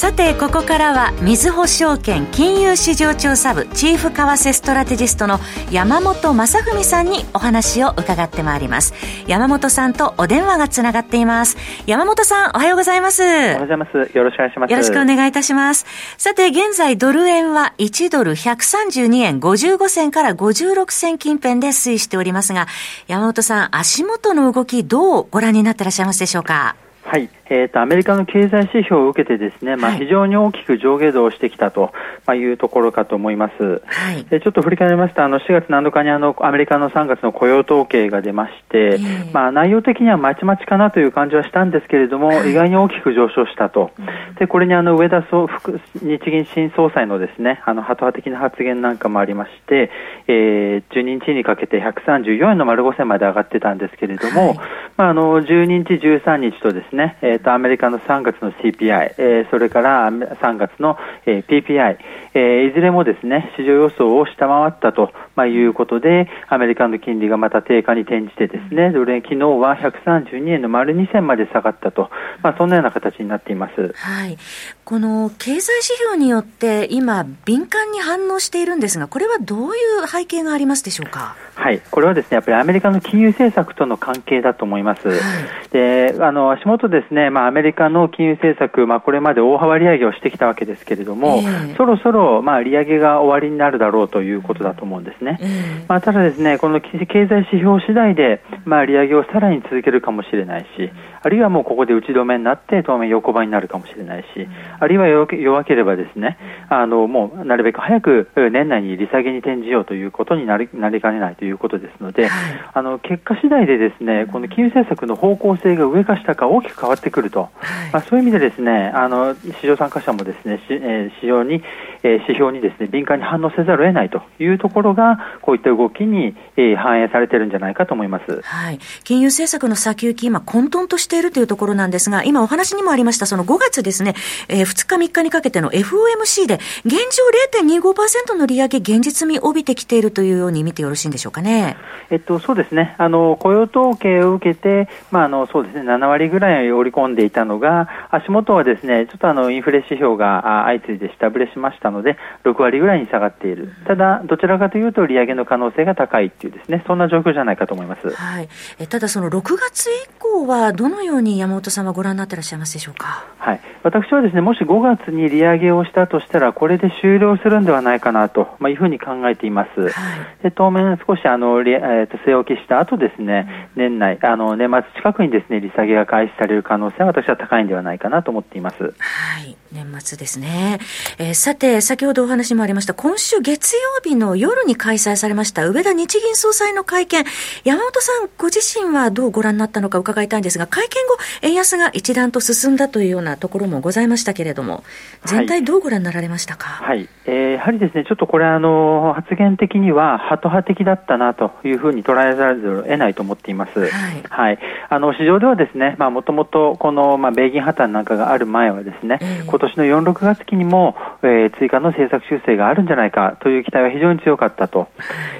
さてここからはみずほ証券金融市場調査部チーフ為替ストラテジストの山本雅文さんにお話を伺ってまいります。山本さんとお電話がつながっています。山本さんおはようございます。おはようございますよろしくお願いします。よろしくお願いいたします。さて現在ドル円は1ドル132円55銭から56銭近辺で推移しておりますが山本さん足元の動きどうご覧になっていらっしゃいますでしょうかはい、えーと、アメリカの経済指標を受けてですね、まあ、非常に大きく上下動してきたと、まあ、いうところかと思います、はい、でちょっと振り返りますとあの4月7日にあのアメリカの3月の雇用統計が出まして、えー、まあ、内容的にはまちまちかなという感じはしたんですけれども、はい、意外に大きく上昇したと、でこれにあの上田総副日銀新総裁のですねあのハト派的な発言なんかもありまして、えー、12日にかけて134円の丸5銭まで上がってたんですけれども、はい、まあ、あの12日、13日とですね、えーと、アメリカの3月の CPI、えー、それから3月の、えー、PPI、えー、いずれもですね市場予想を下回ったと、まあ、いうことでアメリカの金利がまた低下に転じてですねドル円昨日は132円の丸2銭まで下がったと、まあ、そんなような形になっています、はい、この経済指標によって今敏感に反応しているんですがこれはどういう背景がありますでしょうか？はい、これはですねやっぱりアメリカの金融政策との関係だと思います。はい、であの足元ですね、まあ、アメリカの金融政策、まあ、これまで大幅利上げをしてきたわけですけれども、えー、そろそろ、まあ、利上げが終わりになるだろうということだと思うんですね。えー、まあ、ただですね、この経済指標次第で、まあ、利上げをさらに続けるかもしれないし、あるいはもうここで打ち止めになって当面横ばいになるかもしれないし、あるいは弱ければですね、あのもうなるべく早く年内に利下げに転じようということになりなりかねないということですので、はい、あの結果次第でですね、この金融政策の方向性が上か下か大きく変わってくると、はい、まあ、そういう意味でですね、あの市場参加者もですね、しえー、市場に、えー、指標にですね敏感に反応せざるを得ないというところがこういった動きに、えー、反映されているんじゃないかと思います。はい、金融政策の先行き今混沌としているというところなんですが、今お話にもありました、その5月ですね、えー、2日3日にかけての FOMC で、現状0.25%の利上げ、現実味帯びてきているというように見てよろしいんでしょうかね。えっと、そうですね。あの、雇用統計を受けて、まあ、あの、そうですね、7割ぐらい織り込んでいたのが、足元はですね、ちょっとあの、インフレ指標が相次いで下振れしましたので、6割ぐらいに下がっている。ただ、どちらかというと、利上げの可能性が高いっていうですね、そんな状況じゃないかと思います。はい。えただ、その6月以降は、どのように山本さんはご覧になってらっしゃいますでしょうか？はい。私はですね、もし5月に利上げをしたとしたら、これで終了するんではないかなと、まあ、いうふうに考えています。はい、で当面、少しあの、えー、と据え置きした後ですね、年内、あの年末近くにですね利下げが開始される可能性は私は高いんではないかなと思っています。はい、年末ですね。えー、さて、先ほどお話もありました、今週月曜日の夜に開催されました上田日銀総裁の会見、山本さんご自身はどうご覧になったのか伺いたいんですが、会見後、円安が一段と進んだというようなところもございましたけれども、全体どうご覧になられましたか？はい、はい、えー、やはりですね、ちょっとこれあの発言的にはハト派的だったなというふうに捉えざるを得ないと思っています。はい、はい、あの市場ではですね、まあもともとこのまあ米銀破綻なんかがある前はですね、えー、今年の4、6月期にも、えー、追加の政策修正があるんじゃないかという期待は非常に強かったと。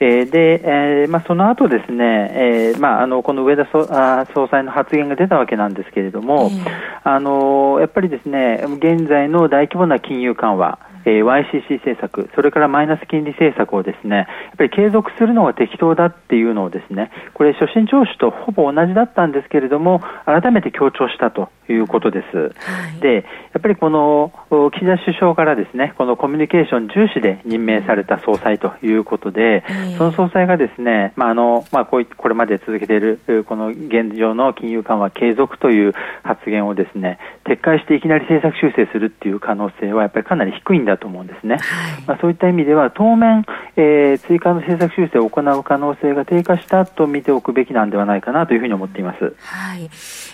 えー、で、えー、まあその後ですね、えー、まああのこの上田総あ総裁の発言が出たわけなんですけれども、えー、あのやっぱりですね、現在の大規模な金融緩和、えー、YCC 政策、それからマイナス金利政策をですね、やっぱり継続するのが適当だっていうのをですね、これ、初心聴取とほぼ同じだったんですけれども、改めて強調したと。いうことです。はい、で、やっぱりこの岸田首相からですね、このコミュニケーション重視で任命された総裁ということで、その総裁がですね、まああのまあこういこれまで続けているこの現状の金融緩和継続という発言をですね、撤回していきなり政策修正するっていう可能性はやっぱりかなり低いんだと思うんですね。はい、まあそういった意味では当面、えー、追加の政策修正を行う可能性が低下したと見ておくべきなんではないかなというふうに思っています。はい。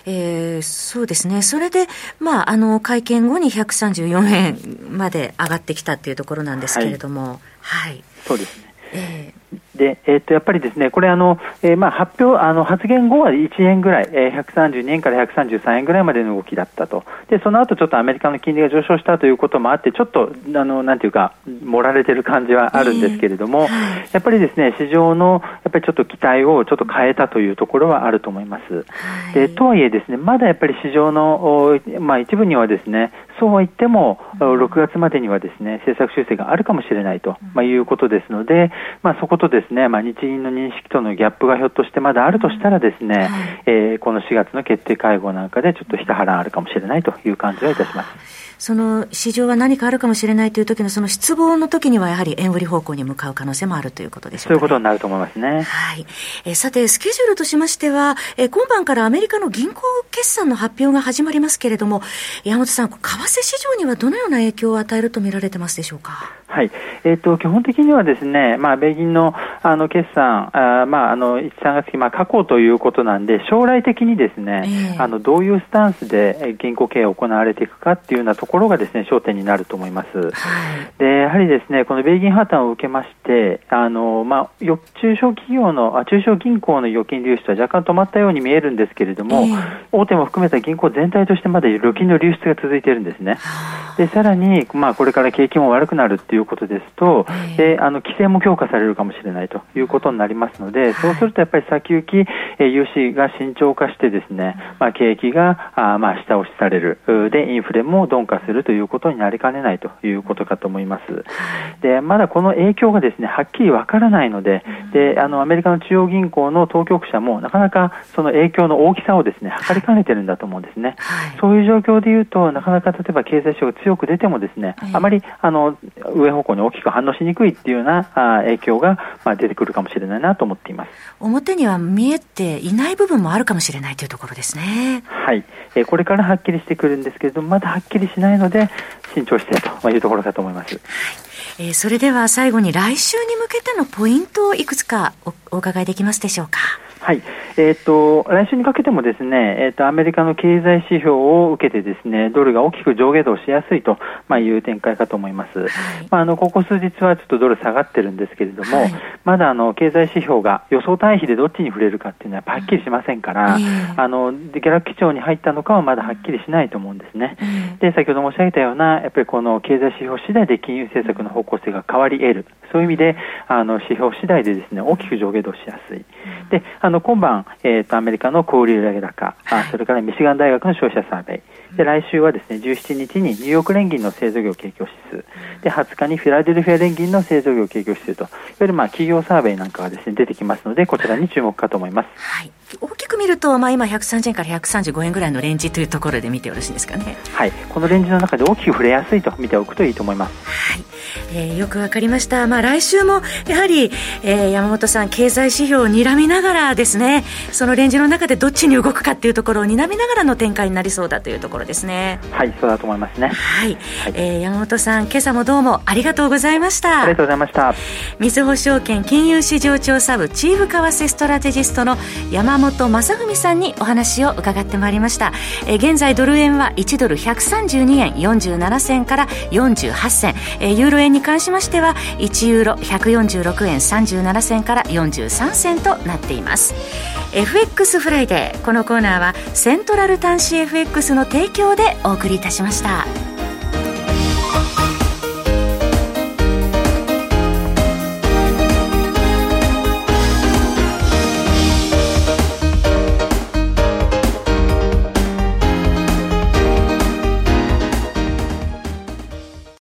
えー、そうですね。それで、まあ、あの、会見後に134円まで上がってきたっていうところなんですけれども、はい。はい、そうですね。えーで、えっ、ー、と、やっぱりですね、これあの、えー、まあ発表、あの、発言後は1円ぐらい、えー、132円から133円ぐらいまでの動きだったと。で、その後ちょっとアメリカの金利が上昇したということもあって、ちょっと、あの、なんていうか、盛られてる感じはあるんですけれども、えー、やっぱりですね、市場の、やっぱりちょっと期待をちょっと変えたというところはあると思います。で、とはいえですね、まだやっぱり市場の、まあ一部にはですね、そうは言っても、6月までにはですね、政策修正があるかもしれないと、まあ、いうことですので、まあ、そことですね、まあ、日銀の認識とのギャップがひょっとしてまだあるとしたらですね、はい、えー、この4月の決定会合なんかでちょっと一波乱あるかもしれないという感じはいたします。その市場は何かあるかもしれないという時のその失望の時にはやはり円売り方向に向かう可能性もあるということでしょうか、ね、そういうことになると思いますね。はい。えー、さて、スケジュールとしましては、えー、今晩からアメリカの銀行決算の発表が始まりますけれども、山本さん、為替市場にはどのような影響を与えると見られてますでしょうか？はい。えっ、ー、と、基本的にはですね、まあ、米銀の、あの、決算、あまあ、あの、1、3月期、まあ、過去ということなんで、将来的にですね、えー、あの、どういうスタンスで銀行経営を行われていくかっていうようなところがですね、焦点になると思います。はい、で、やはりですね、この米銀破綻を受けまして、あの、まあ、中小企業の、あ中小銀行の預金流出は若干止まったように見えるんですけれども、えー、大手も含めた銀行全体としてまだ預金の流出が続いているんですね。で、さらに、まあ、これから景気も悪くなるっていういうことですと、であの規制も強化されるかもしれないということになりますので、そうするとやっぱり先行き、え融資が慎重化してですね、まあ、景気があまあ下押しされる。で、インフレも鈍化するということになりかねないということかと思います。でまだこの影響がですねはっきりわからないのでであの、アメリカの中央銀行の当局者もなかなかその影響の大きさをですね測りかねてるんだと思うんですね。そういう状況でいうと、なかなか例えば経済指標が強く出てもですね、あまりあの上上方向に大きく反応しにくいっていうような影響がまあ出てくるかもしれないなと思っています表には見えていない部分もあるかもしれないというところですね。はい、えー、これからはっきりしてくるんですけれども、まだはっきりしないので、慎重してというところかと思います。はいえー、それでは最後に来週に向けてのポイントをいくつかおお伺いできますでしょうか。はい。えっ、ー、と、来週にかけてもですね、えっ、ー、と、アメリカの経済指標を受けてですね、ドルが大きく上下動しやすいと、まあ、いう展開かと思います。はい、まあ、あの、ここ数日はちょっとドル下がってるんですけれども、はい、まだあの、経済指標が予想対比でどっちに触れるかっていうのははっきりしませんから、うん、あの、ギャラ基調に入ったのかはまだはっきりしないと思うんですね。うん、で、先ほど申し上げたような、やっぱりこの経済指標次第で金融政策の方向性が変わり得る。そういう意味で、あの、指標次第でですね、大きく上下動しやすい。で、あの、今晩、えっ、ー、と、アメリカの小売売上高、あそれからミシガン大学の消費者サーベイ。で、来週はですね、17日にニューヨーク連銀の製造業景況指数。で、20日にフィラデルフィア連銀の製造業景況指数と、いわゆるまあ、企業サーベイなんかがですね、出てきますので、こちらに注目かと思います。はい。大きく見ると、まあ、今130円から135円ぐらいのレンジというところで見てよろしいですかね。はい。このレンジの中で大きく触れやすいと見ておくといいと思います。はい。えー、よくわかりました。まあ、来週も、やはり、えー、山本さん、経済指標を睨みながらですね、そのレンジの中でどっちに動くかっていうところを睨みながらの展開になりそうだというところですね。はい、そうだと思いますね。はい。はい、えー、山本さん、今朝もどうもありがとうございました。ありがとうございました。みずほ証券金融市場調査部チーフ為替ストラテジストの山本正文さんにお話を伺ってまいりました。えー、現在ドル円は1ドル132円47銭から48銭、えー、ユーロ円に関しましては1ユーロ146円37銭から43銭となっています。FX フライデーこのコーナーはセントラル短資 FX の提供でお送りいたしました。